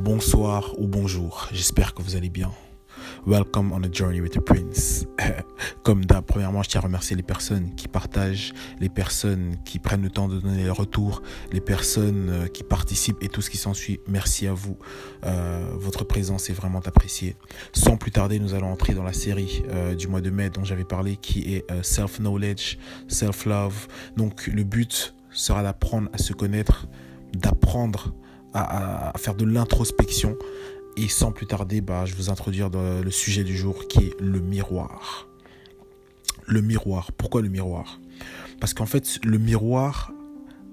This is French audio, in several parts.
bonsoir ou bonjour. J'espère que vous allez bien. Welcome on a journey with the prince. Comme d'hab, premièrement, je tiens à remercier les personnes qui partagent, les personnes qui prennent le temps de donner les retours, les personnes euh, qui participent et tout ce qui s'ensuit. Merci à vous. Euh, votre présence est vraiment appréciée. Sans plus tarder, nous allons entrer dans la série euh, du mois de mai dont j'avais parlé, qui est self-knowledge, self-love. Donc, le but sera d'apprendre à se connaître, d'apprendre à, faire de l'introspection. Et sans plus tarder, bah, je vous introduire dans le sujet du jour qui est le miroir. Le miroir. Pourquoi le miroir? Parce qu'en fait, le miroir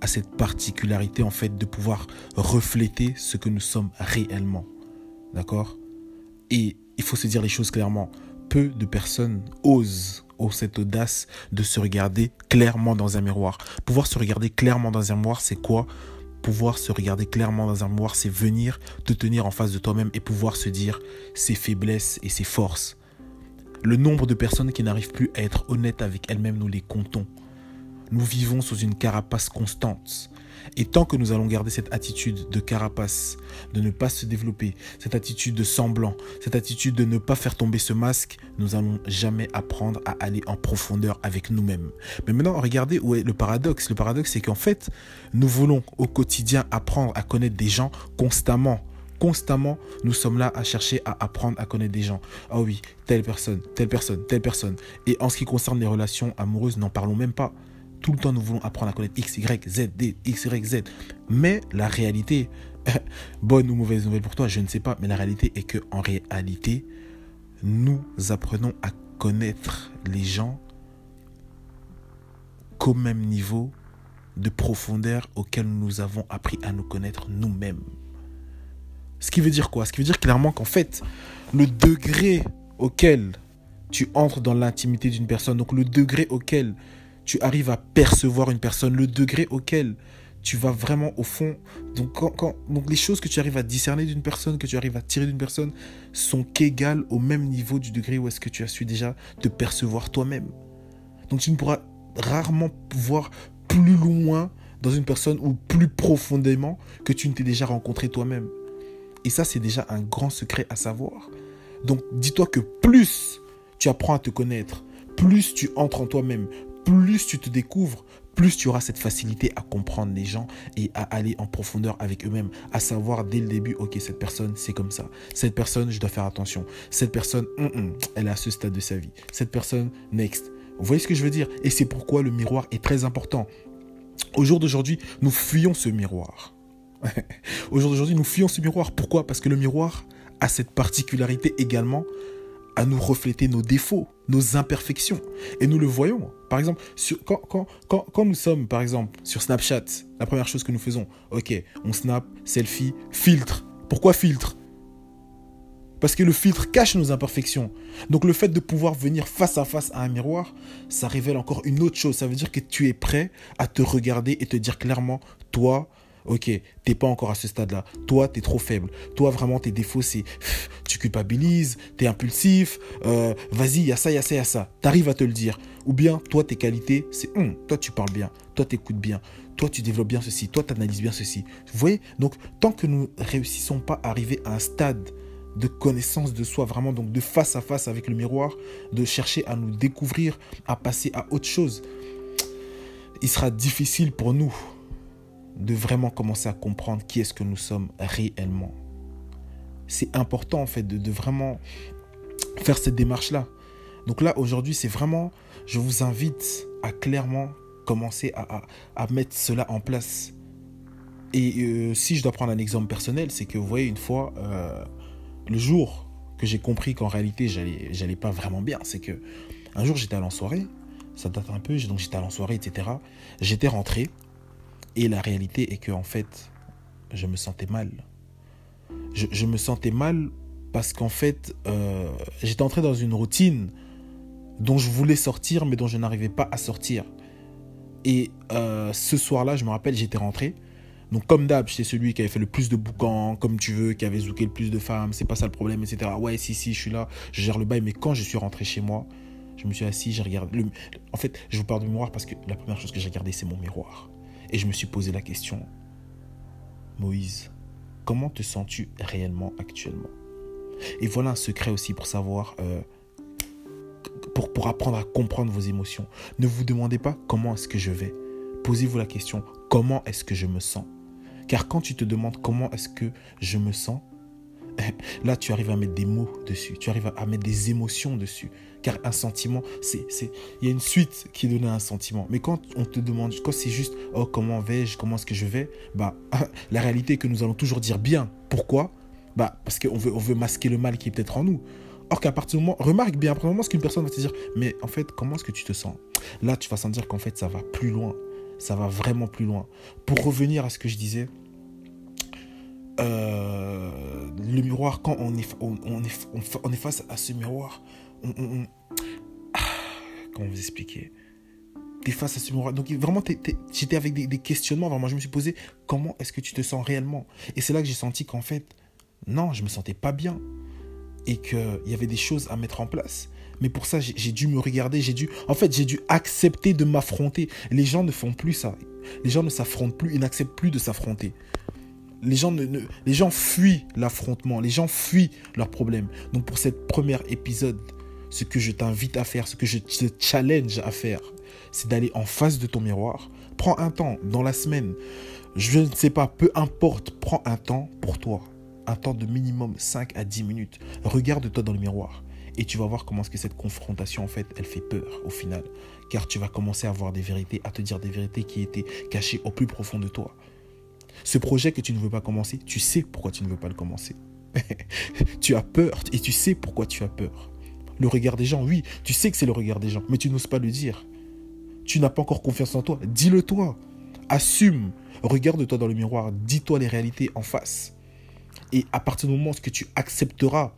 a cette particularité en fait de pouvoir refléter ce que nous sommes réellement. D'accord? Et il faut se dire les choses clairement. Peu de personnes osent ont cette audace de se regarder clairement dans un miroir. Pouvoir se regarder clairement dans un miroir, c'est quoi? Pouvoir se regarder clairement dans un miroir, c'est venir te tenir en face de toi-même et pouvoir se dire ses faiblesses et ses forces. Le nombre de personnes qui n'arrivent plus à être honnêtes avec elles-mêmes, nous les comptons. Nous vivons sous une carapace constante. Et tant que nous allons garder cette attitude de carapace, de ne pas se développer, cette attitude de semblant, cette attitude de ne pas faire tomber ce masque, nous n'allons jamais apprendre à aller en profondeur avec nous-mêmes. Mais maintenant, regardez où est le paradoxe. Le paradoxe, c'est qu'en fait, nous voulons au quotidien apprendre à connaître des gens constamment constamment, nous sommes là à chercher à apprendre à connaître des gens. Ah oui, telle personne, telle personne, telle personne. Et en ce qui concerne les relations amoureuses, n'en parlons même pas. Tout le temps, nous voulons apprendre à connaître X, Y, Z, D, X, Y, Z. Mais la réalité, bonne ou mauvaise nouvelle pour toi, je ne sais pas, mais la réalité est que en réalité, nous apprenons à connaître les gens qu'au même niveau de profondeur auquel nous avons appris à nous connaître nous-mêmes. Ce qui veut dire quoi? Ce qui veut dire clairement qu'en fait, le degré auquel tu entres dans l'intimité d'une personne, donc le degré auquel tu arrives à percevoir une personne, le degré auquel tu vas vraiment au fond. Donc, les choses que tu arrives à discerner d'une personne, que tu arrives à tirer d'une personne, sont qu'égales au même niveau du degré où est-ce que tu as su déjà te percevoir toi-même. Donc tu ne pourras rarement voir plus loin dans une personne ou plus profondément que tu ne t'es déjà rencontré toi-même. Et ça, c'est déjà un grand secret à savoir. Donc dis-toi que plus tu apprends à te connaître, plus tu entres en toi-même, plus tu te découvres, plus tu auras cette facilité à comprendre les gens et à aller en profondeur avec eux-mêmes, à savoir dès le début, ok, cette personne, c'est comme ça. Cette personne, je dois faire attention. Cette personne, hum, hum, elle est à ce stade de sa vie. Cette personne, next. Vous voyez ce que je veux dire? Et c'est pourquoi le miroir est très important. Au jour d'aujourd'hui, nous fuyons ce miroir. Au jour d'aujourd'hui, nous fuyons ce miroir. Pourquoi? Parce que le miroir a cette particularité également à nous refléter nos défauts, nos imperfections. Et nous le voyons. Par exemple, quand, quand, nous sommes, par exemple, sur Snapchat, la première chose que nous faisons, ok, on snap, selfie, filtre. Pourquoi filtre? Parce que le filtre cache nos imperfections. Donc le fait de pouvoir venir face à face à un miroir, ça révèle encore une autre chose. Ça veut dire que tu es prêt à te regarder et te dire clairement, toi, ok, t'es pas encore à ce stade-là. Toi, t'es trop faible. Toi, vraiment, tes défauts, c'est tu culpabilises, t'es impulsif. Euh, vas-y, y a ça, y a ça, y a ça. T'arrives à te le dire. Ou bien, toi, tes qualités, c'est hum, toi, tu parles bien. Toi, t'écoutes bien. Toi, tu développes bien ceci. Toi, tu analyses bien ceci. Vous voyez? Donc, tant que nous réussissons pas à arriver à un stade de connaissance de soi, vraiment donc de face à face avec le miroir, de chercher à nous découvrir, à passer à autre chose, il sera difficile pour nous de vraiment commencer à comprendre qui est-ce que nous sommes réellement. C'est important en fait de, vraiment faire cette démarche-là. Donc là, aujourd'hui, c'est vraiment, je vous invite à clairement commencer à, mettre cela en place. Et euh, si je dois prendre un exemple personnel, c'est que vous voyez, une fois, euh, le jour que j'ai compris qu'en réalité, j'allais, j'allais pas vraiment bien, c'est que un jour, j'étais allé en soirée, ça date un peu, donc j'étais allé en soirée, etc. J'étais rentré, et la réalité est que en fait, je me sentais mal. Je, me sentais mal parce qu'en fait, euh, j'étais entré dans une routine dont je voulais sortir, mais dont je n'arrivais pas à sortir. Et euh, ce soir-là, je me rappelle, j'étais rentré. Donc, comme d'hab, j'étais celui qui avait fait le plus de boucans, comme tu veux, qui avait zouké le plus de femmes, c'est pas ça le problème, etc. Ouais, si, si, je suis là, je gère le bail. Mais quand je suis rentré chez moi, je me suis assis, j'ai regardé. En fait, je vous parle du miroir parce que la première chose que j'ai regardé, c'est mon miroir. Et je me suis posé la question, Moïse, comment te sens-tu réellement actuellement? Et voilà un secret aussi pour savoir, euh, pour, pour apprendre à comprendre vos émotions. Ne vous demandez pas comment est-ce que je vais. Posez-vous la question, comment est-ce que je me sens? Car quand tu te demandes comment est-ce que je me sens, là tu arrives à mettre des mots dessus, tu arrives à mettre des émotions dessus. Car un sentiment, c'est, c'est, il y a une suite qui est donnée à un sentiment. Mais quand on te demande, quand c'est juste, oh comment vais-je, comment est-ce que je vais, bah la réalité est que nous allons toujours dire bien. Pourquoi? Bah parce qu'on veut, on veut masquer le mal qui est peut-être en nous. Or qu'à partir du moment, remarque bien, à partir du moment où qu'une personne va te dire, mais en fait, comment est-ce que tu te sens? Là, tu vas sentir qu'en fait, ça va plus loin. Ça va vraiment plus loin. Pour revenir à ce que je disais, euh, le miroir, quand on est, face à ce miroir, on, ah, comment vous expliquer? T'es face à ce miroir. Donc vraiment, j'étais avec des, questionnements. Vraiment, je me suis posé comment est-ce que tu te sens réellement? Et c'est là que j'ai senti qu'en fait, non, je me sentais pas bien et qu'il y avait des choses à mettre en place. Mais pour ça, j'ai dû me regarder, j'ai dû, en fait, j'ai dû accepter de m'affronter. Les gens ne font plus ça. Les gens ne s'affrontent plus, ils n'acceptent plus de s'affronter. Les gens, ne, fuient l'affrontement, les gens fuient leurs problèmes. Donc pour cette première épisode, ce que je t'invite à faire, ce que je te challenge à faire, c'est d'aller en face de ton miroir. Prends un temps dans la semaine. Je ne sais pas, peu importe, prends un temps pour toi. Un temps de minimum 5 à 10 minutes. Regarde-toi dans le miroir. Et tu vas voir comment est-ce que cette confrontation, en fait, elle fait peur au final. Car tu vas commencer à voir des vérités, à te dire des vérités qui étaient cachées au plus profond de toi. Ce projet que tu ne veux pas commencer, tu sais pourquoi tu ne veux pas le commencer. tu as peur et tu sais pourquoi tu as peur. Le regard des gens, oui, tu sais que c'est le regard des gens, mais tu n'oses pas le dire. Tu n'as pas encore confiance en toi, dis-le toi. Assume, regarde-toi dans le miroir, dis-toi les réalités en face. Et à partir du moment où tu accepteras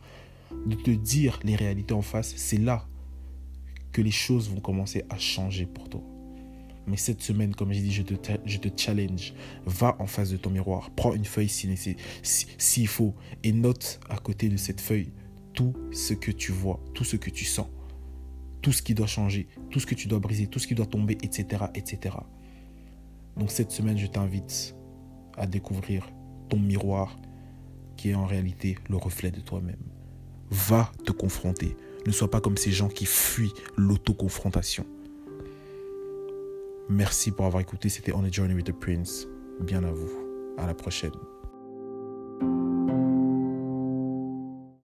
de te dire les réalités en face, c'est là que les choses vont commencer à changer pour toi. Mais cette semaine, comme j'ai dit, je te, je te challenge. Va en face de ton miroir. Prends une feuille s'il si, faut. Et note à côté de cette feuille tout ce que tu vois, tout ce que tu sens. Tout ce qui doit changer, tout ce que tu dois briser, tout ce qui doit tomber, etc. etc. Donc cette semaine, je t'invite à découvrir ton miroir qui est en réalité le reflet de toi-même va te confronter. Ne sois pas comme ces gens qui fuient l'autoconfrontation. Merci pour avoir écouté. C'était On a Journey with the Prince. Bien à vous. À la prochaine.